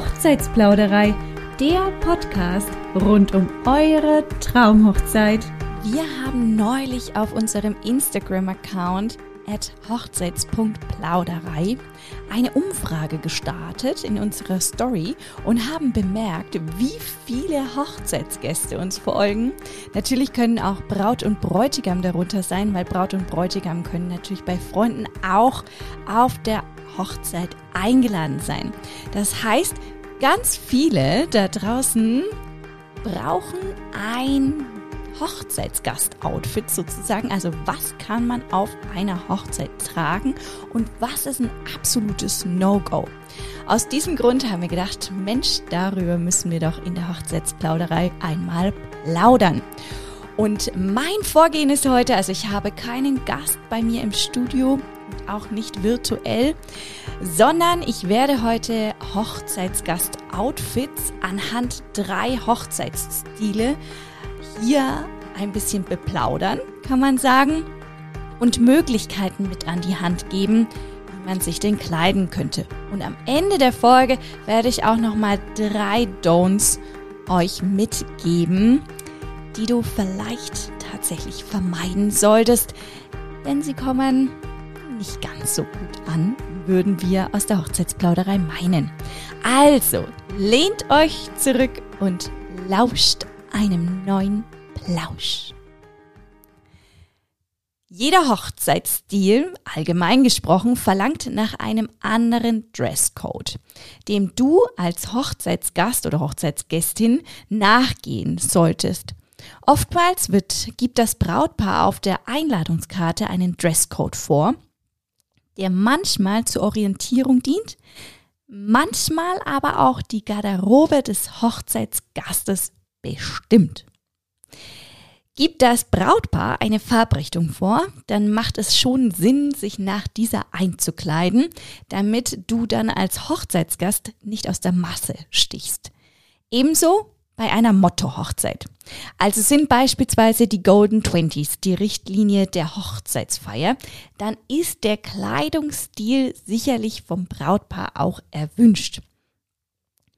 Hochzeitsplauderei, der Podcast rund um eure Traumhochzeit. Wir haben neulich auf unserem Instagram-Account at hochzeits.plauderei eine Umfrage gestartet in unserer Story und haben bemerkt, wie viele Hochzeitsgäste uns folgen. Natürlich können auch Braut und Bräutigam darunter sein, weil Braut und Bräutigam können natürlich bei Freunden auch auf der Hochzeit eingeladen sein. Das heißt, ganz viele da draußen brauchen ein Hochzeitsgast-Outfit sozusagen. Also was kann man auf einer Hochzeit tragen und was ist ein absolutes No-Go? Aus diesem Grund haben wir gedacht, Mensch, darüber müssen wir doch in der Hochzeitsplauderei einmal plaudern. Und mein Vorgehen ist heute, also ich habe keinen Gast bei mir im Studio, auch nicht virtuell, sondern ich werde heute Hochzeitsgast-Outfits anhand drei Hochzeitsstile hier ein bisschen beplaudern, kann man sagen, und Möglichkeiten mit an die Hand geben, wie man sich denn kleiden könnte. Und am Ende der Folge werde ich auch noch mal drei Don'ts euch mitgeben, die du vielleicht tatsächlich vermeiden solltest, denn sie kommen nicht ganz so gut an, würden wir aus der Hochzeitsplauderei meinen. Also, lehnt euch zurück und lauscht einem neuen Plausch. Jeder Hochzeitsstil, allgemein gesprochen, verlangt nach einem anderen Dresscode, dem du als Hochzeitsgast oder Hochzeitsgästin nachgehen solltest. Oftmals wird, gibt das Brautpaar auf der Einladungskarte einen Dresscode vor, der manchmal zur Orientierung dient, manchmal aber auch die Garderobe des Hochzeitsgastes bestimmt. Gibt das Brautpaar eine Farbrichtung vor, dann macht es schon Sinn, sich nach dieser einzukleiden, damit du dann als Hochzeitsgast nicht aus der Masse stichst. Ebenso bei einer Motto-Hochzeit. Also sind beispielsweise die Golden Twenties die Richtlinie der Hochzeitsfeier, dann ist der Kleidungsstil sicherlich vom Brautpaar auch erwünscht.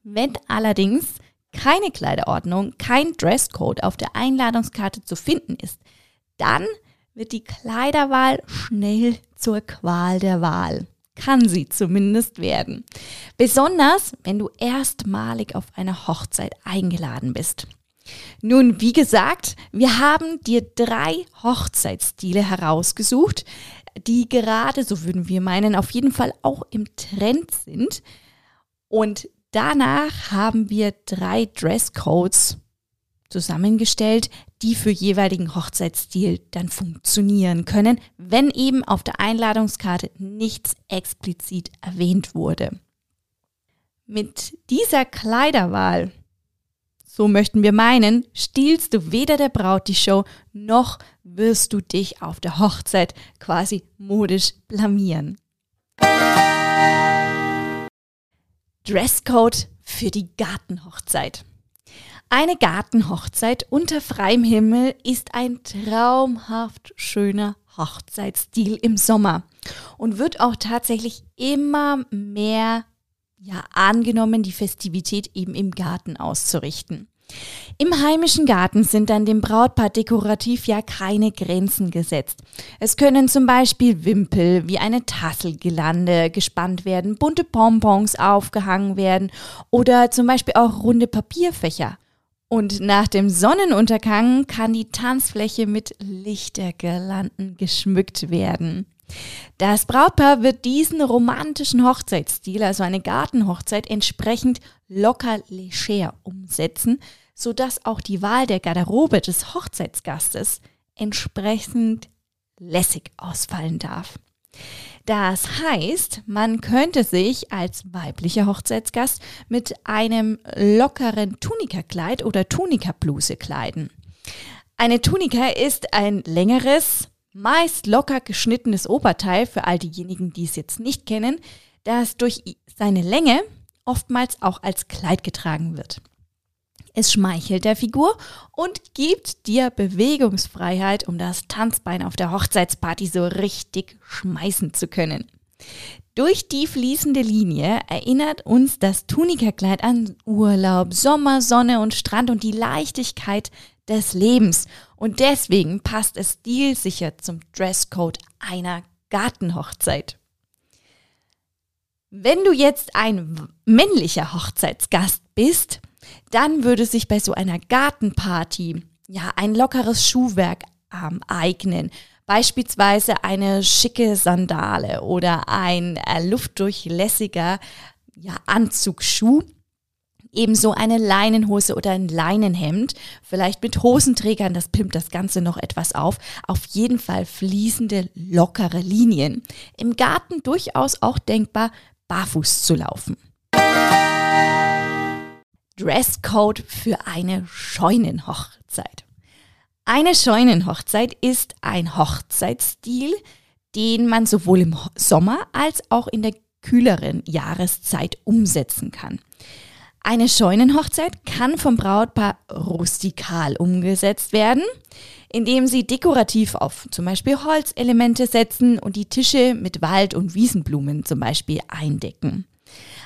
Wenn allerdings keine Kleiderordnung, kein Dresscode auf der Einladungskarte zu finden ist, dann wird die Kleiderwahl schnell zur Qual der Wahl kann sie zumindest werden. Besonders, wenn du erstmalig auf eine Hochzeit eingeladen bist. Nun, wie gesagt, wir haben dir drei Hochzeitsstile herausgesucht, die gerade, so würden wir meinen, auf jeden Fall auch im Trend sind. Und danach haben wir drei Dresscodes zusammengestellt, die für jeweiligen Hochzeitsstil dann funktionieren können, wenn eben auf der Einladungskarte nichts explizit erwähnt wurde. Mit dieser Kleiderwahl, so möchten wir meinen, stiehlst du weder der Braut die Show, noch wirst du dich auf der Hochzeit quasi modisch blamieren. Dresscode für die Gartenhochzeit. Eine Gartenhochzeit unter freiem Himmel ist ein traumhaft schöner Hochzeitsstil im Sommer und wird auch tatsächlich immer mehr ja, angenommen, die Festivität eben im Garten auszurichten. Im heimischen Garten sind dann dem Brautpaar dekorativ ja keine Grenzen gesetzt. Es können zum Beispiel Wimpel wie eine Tasselgelande gespannt werden, bunte Pompons aufgehangen werden oder zum Beispiel auch runde Papierfächer und nach dem Sonnenuntergang kann die Tanzfläche mit Lichtergirlanden geschmückt werden. Das Brautpaar wird diesen romantischen Hochzeitsstil, also eine Gartenhochzeit, entsprechend locker leger umsetzen, sodass auch die Wahl der Garderobe des Hochzeitsgastes entsprechend lässig ausfallen darf. Das heißt, man könnte sich als weiblicher Hochzeitsgast mit einem lockeren Tunikakleid oder Tunikabluse kleiden. Eine Tunika ist ein längeres, meist locker geschnittenes Oberteil für all diejenigen, die es jetzt nicht kennen, das durch seine Länge oftmals auch als Kleid getragen wird. Es schmeichelt der Figur und gibt dir Bewegungsfreiheit, um das Tanzbein auf der Hochzeitsparty so richtig schmeißen zu können. Durch die fließende Linie erinnert uns das Tunikakleid an Urlaub, Sommer, Sonne und Strand und die Leichtigkeit des Lebens. Und deswegen passt es stilsicher zum Dresscode einer Gartenhochzeit. Wenn du jetzt ein männlicher Hochzeitsgast bist, dann würde sich bei so einer Gartenparty ja ein lockeres Schuhwerk ähm, eignen. Beispielsweise eine schicke Sandale oder ein äh, luftdurchlässiger ja, Anzugsschuh. Ebenso eine Leinenhose oder ein Leinenhemd, vielleicht mit Hosenträgern, das pimmt das Ganze noch etwas auf. Auf jeden Fall fließende, lockere Linien. Im Garten durchaus auch denkbar, barfuß zu laufen. Dresscode für eine Scheunenhochzeit. Eine Scheunenhochzeit ist ein Hochzeitsstil, den man sowohl im Sommer als auch in der kühleren Jahreszeit umsetzen kann. Eine Scheunenhochzeit kann vom Brautpaar rustikal umgesetzt werden, indem sie dekorativ auf zum Beispiel Holzelemente setzen und die Tische mit Wald- und Wiesenblumen zum Beispiel eindecken.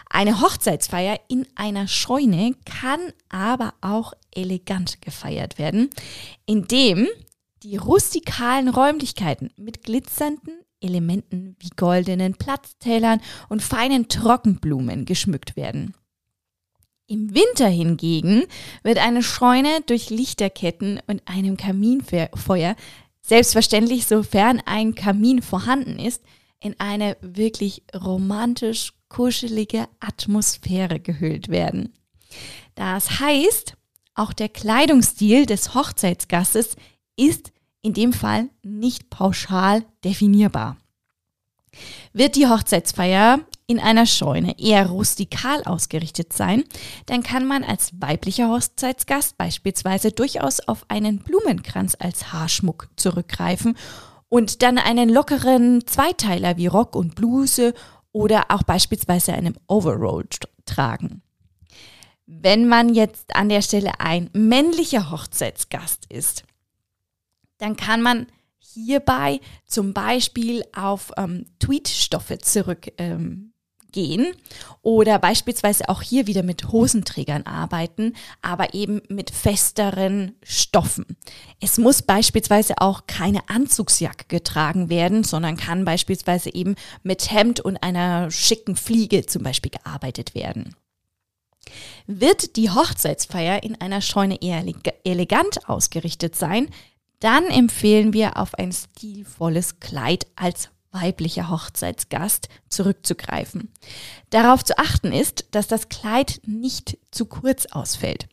Eine Hochzeitsfeier in einer Scheune kann aber auch elegant gefeiert werden, indem die rustikalen Räumlichkeiten mit glitzernden Elementen wie goldenen Platztälern und feinen Trockenblumen geschmückt werden. Im Winter hingegen wird eine Scheune durch Lichterketten und einem Kaminfeuer, selbstverständlich sofern ein Kamin vorhanden ist, in eine wirklich romantisch kuschelige Atmosphäre gehüllt werden. Das heißt, auch der Kleidungsstil des Hochzeitsgastes ist in dem Fall nicht pauschal definierbar. Wird die Hochzeitsfeier in einer Scheune eher rustikal ausgerichtet sein, dann kann man als weiblicher Hochzeitsgast beispielsweise durchaus auf einen Blumenkranz als Haarschmuck zurückgreifen und dann einen lockeren Zweiteiler wie Rock und Bluse oder auch beispielsweise einem Overall tragen. Wenn man jetzt an der Stelle ein männlicher Hochzeitsgast ist, dann kann man hierbei zum Beispiel auf ähm, Tweetstoffe zurück ähm, gehen oder beispielsweise auch hier wieder mit Hosenträgern arbeiten, aber eben mit festeren Stoffen. Es muss beispielsweise auch keine Anzugsjacke getragen werden, sondern kann beispielsweise eben mit Hemd und einer schicken Fliege zum Beispiel gearbeitet werden. Wird die Hochzeitsfeier in einer Scheune eher elegant ausgerichtet sein, dann empfehlen wir auf ein stilvolles Kleid als weiblicher Hochzeitsgast zurückzugreifen. Darauf zu achten ist, dass das Kleid nicht zu kurz ausfällt.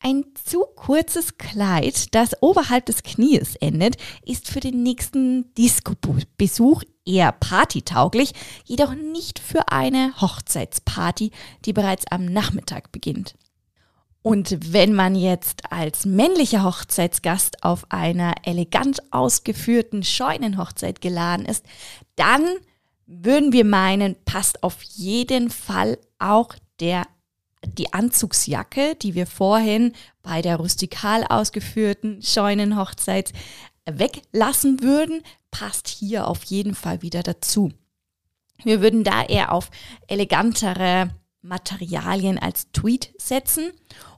Ein zu kurzes Kleid, das oberhalb des Knies endet, ist für den nächsten Disco-Besuch eher partytauglich, jedoch nicht für eine Hochzeitsparty, die bereits am Nachmittag beginnt. Und wenn man jetzt als männlicher Hochzeitsgast auf einer elegant ausgeführten Scheunenhochzeit geladen ist, dann würden wir meinen, passt auf jeden Fall auch der die Anzugsjacke, die wir vorhin bei der rustikal ausgeführten Scheunenhochzeit weglassen würden, passt hier auf jeden Fall wieder dazu. Wir würden da eher auf elegantere Materialien als Tweet setzen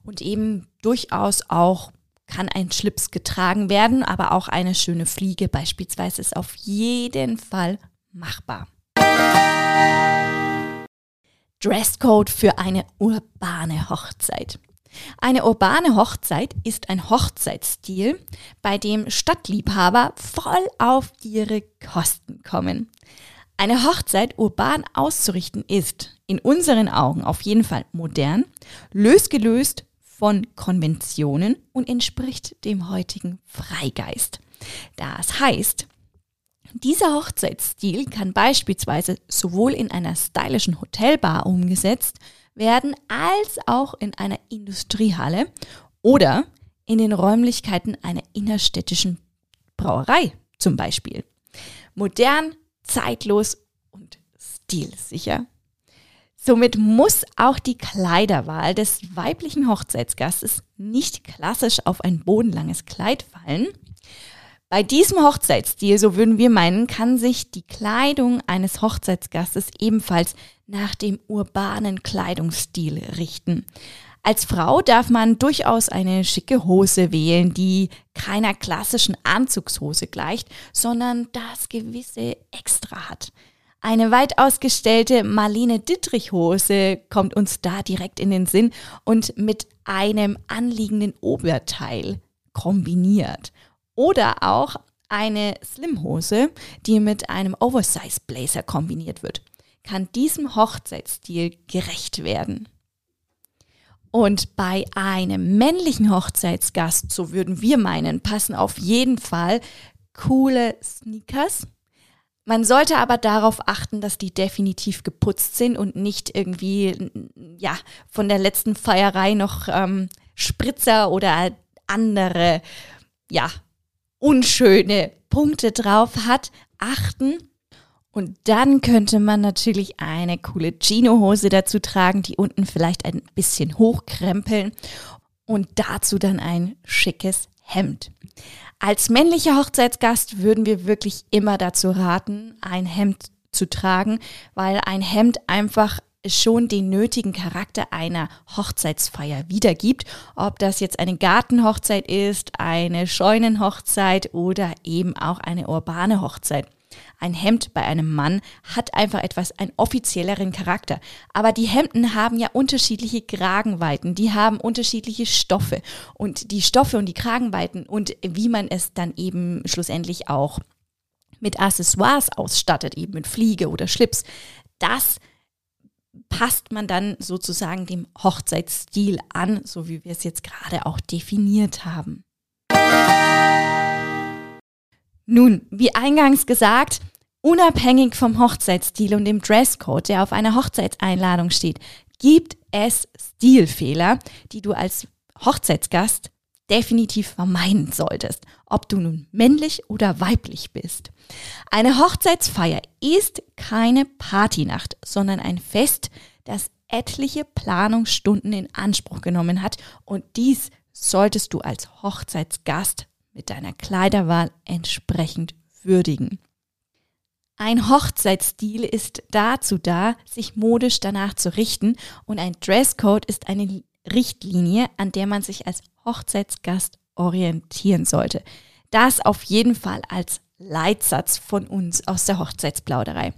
und eben durchaus auch kann ein Schlips getragen werden, aber auch eine schöne Fliege beispielsweise ist auf jeden Fall machbar. Dresscode für eine urbane Hochzeit. Eine urbane Hochzeit ist ein Hochzeitsstil, bei dem Stadtliebhaber voll auf ihre Kosten kommen. Eine Hochzeit urban auszurichten ist in unseren Augen auf jeden Fall modern, losgelöst von Konventionen und entspricht dem heutigen Freigeist. Das heißt, dieser Hochzeitsstil kann beispielsweise sowohl in einer stylischen Hotelbar umgesetzt werden, als auch in einer Industriehalle oder in den Räumlichkeiten einer innerstädtischen Brauerei zum Beispiel. Modern, zeitlos und stilsicher. Somit muss auch die Kleiderwahl des weiblichen Hochzeitsgastes nicht klassisch auf ein bodenlanges Kleid fallen. Bei diesem Hochzeitsstil, so würden wir meinen, kann sich die Kleidung eines Hochzeitsgastes ebenfalls nach dem urbanen Kleidungsstil richten. Als Frau darf man durchaus eine schicke Hose wählen, die keiner klassischen Anzugshose gleicht, sondern das gewisse Extra hat. Eine weit ausgestellte Marlene Dittrich Hose kommt uns da direkt in den Sinn und mit einem anliegenden Oberteil kombiniert. Oder auch eine Slimhose, die mit einem Oversize Blazer kombiniert wird, kann diesem Hochzeitsstil gerecht werden. Und bei einem männlichen Hochzeitsgast, so würden wir meinen, passen auf jeden Fall coole Sneakers. Man sollte aber darauf achten, dass die definitiv geputzt sind und nicht irgendwie ja von der letzten Feierei noch ähm, Spritzer oder andere ja unschöne Punkte drauf hat, achten. Und dann könnte man natürlich eine coole Chino-Hose dazu tragen, die unten vielleicht ein bisschen hochkrempeln und dazu dann ein schickes Hemd. Als männlicher Hochzeitsgast würden wir wirklich immer dazu raten, ein Hemd zu tragen, weil ein Hemd einfach schon den nötigen Charakter einer Hochzeitsfeier wiedergibt. Ob das jetzt eine Gartenhochzeit ist, eine Scheunenhochzeit oder eben auch eine urbane Hochzeit. Ein Hemd bei einem Mann hat einfach etwas einen offizielleren Charakter. Aber die Hemden haben ja unterschiedliche Kragenweiten, die haben unterschiedliche Stoffe. Und die Stoffe und die Kragenweiten und wie man es dann eben schlussendlich auch mit Accessoires ausstattet, eben mit Fliege oder Schlips, das passt man dann sozusagen dem Hochzeitsstil an, so wie wir es jetzt gerade auch definiert haben. Nun, wie eingangs gesagt, unabhängig vom Hochzeitsstil und dem Dresscode, der auf einer Hochzeitseinladung steht, gibt es Stilfehler, die du als Hochzeitsgast definitiv vermeiden solltest, ob du nun männlich oder weiblich bist. Eine Hochzeitsfeier ist keine Partynacht, sondern ein Fest, das etliche Planungsstunden in Anspruch genommen hat und dies solltest du als Hochzeitsgast mit deiner Kleiderwahl entsprechend würdigen. Ein Hochzeitsstil ist dazu da, sich modisch danach zu richten und ein Dresscode ist eine Richtlinie, an der man sich als Hochzeitsgast orientieren sollte. Das auf jeden Fall als Leitsatz von uns aus der Hochzeitsplauderei.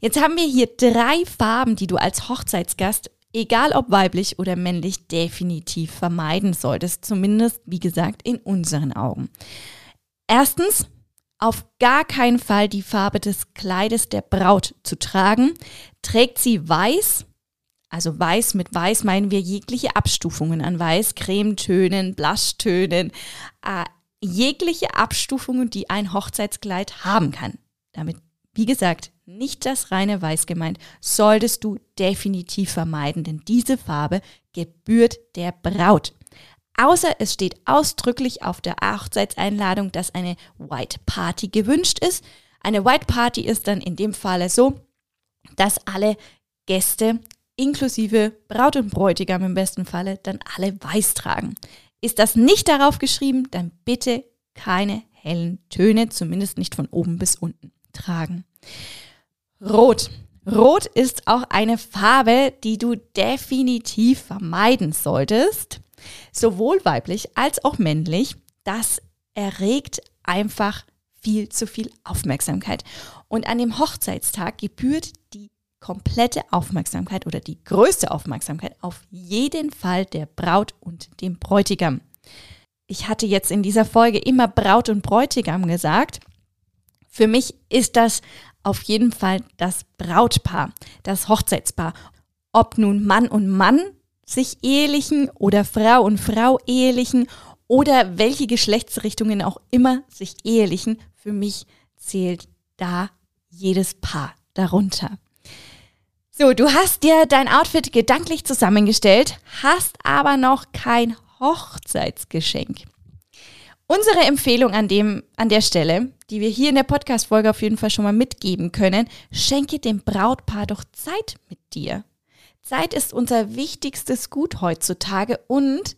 Jetzt haben wir hier drei Farben, die du als Hochzeitsgast, egal ob weiblich oder männlich, definitiv vermeiden solltest. Zumindest, wie gesagt, in unseren Augen. Erstens, auf gar keinen Fall die Farbe des Kleides der Braut zu tragen. Trägt sie weiß, also weiß mit weiß meinen wir jegliche Abstufungen an weiß, Cremetönen, Blushtönen, äh, jegliche Abstufungen, die ein Hochzeitskleid haben kann. Damit, wie gesagt, nicht das reine Weiß gemeint, solltest du definitiv vermeiden, denn diese Farbe gebührt der Braut. Außer es steht ausdrücklich auf der Hochzeitseinladung, dass eine White Party gewünscht ist. Eine White Party ist dann in dem Falle so, dass alle Gäste inklusive Braut und Bräutigam im besten Falle, dann alle weiß tragen. Ist das nicht darauf geschrieben, dann bitte keine hellen Töne, zumindest nicht von oben bis unten tragen. Rot. Rot ist auch eine Farbe, die du definitiv vermeiden solltest. Sowohl weiblich als auch männlich. Das erregt einfach viel zu viel Aufmerksamkeit. Und an dem Hochzeitstag gebührt die komplette Aufmerksamkeit oder die größte Aufmerksamkeit auf jeden Fall der Braut und dem Bräutigam. Ich hatte jetzt in dieser Folge immer Braut und Bräutigam gesagt. Für mich ist das auf jeden Fall das Brautpaar, das Hochzeitspaar. Ob nun Mann und Mann sich ehelichen oder Frau und Frau ehelichen oder welche Geschlechtsrichtungen auch immer sich ehelichen, für mich zählt da jedes Paar darunter. So, du hast dir dein Outfit gedanklich zusammengestellt, hast aber noch kein Hochzeitsgeschenk. Unsere Empfehlung an, dem, an der Stelle, die wir hier in der Podcast-Folge auf jeden Fall schon mal mitgeben können, schenke dem Brautpaar doch Zeit mit dir. Zeit ist unser wichtigstes Gut heutzutage und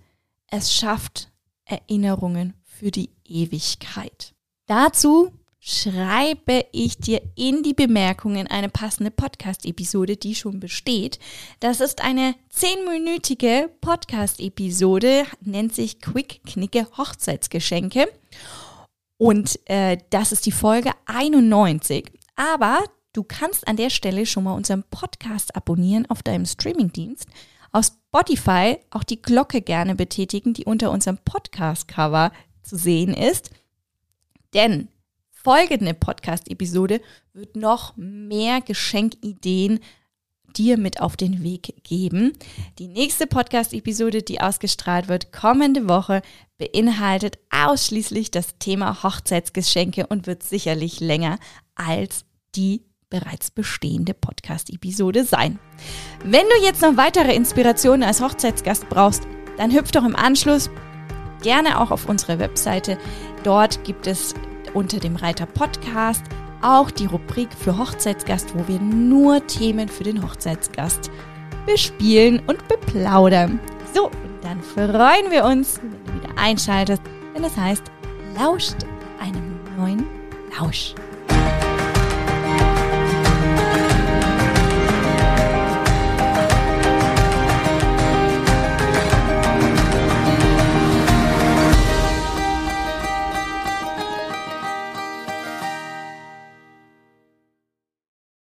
es schafft Erinnerungen für die Ewigkeit. Dazu schreibe ich dir in die Bemerkungen eine passende Podcast-Episode, die schon besteht. Das ist eine zehnminütige Podcast-Episode, nennt sich Quick Knicke Hochzeitsgeschenke. Und äh, das ist die Folge 91. Aber du kannst an der Stelle schon mal unseren Podcast abonnieren auf deinem Streamingdienst. Auf Spotify auch die Glocke gerne betätigen, die unter unserem Podcast-Cover zu sehen ist. Denn folgende Podcast-Episode wird noch mehr Geschenkideen dir mit auf den Weg geben. Die nächste Podcast-Episode, die ausgestrahlt wird kommende Woche, beinhaltet ausschließlich das Thema Hochzeitsgeschenke und wird sicherlich länger als die bereits bestehende Podcast-Episode sein. Wenn du jetzt noch weitere Inspirationen als Hochzeitsgast brauchst, dann hüpf doch im Anschluss gerne auch auf unsere Webseite. Dort gibt es unter dem Reiter Podcast auch die Rubrik für Hochzeitsgast, wo wir nur Themen für den Hochzeitsgast bespielen und beplaudern. So, dann freuen wir uns, wenn du wieder einschaltest, wenn es heißt, lauscht einem neuen Lausch.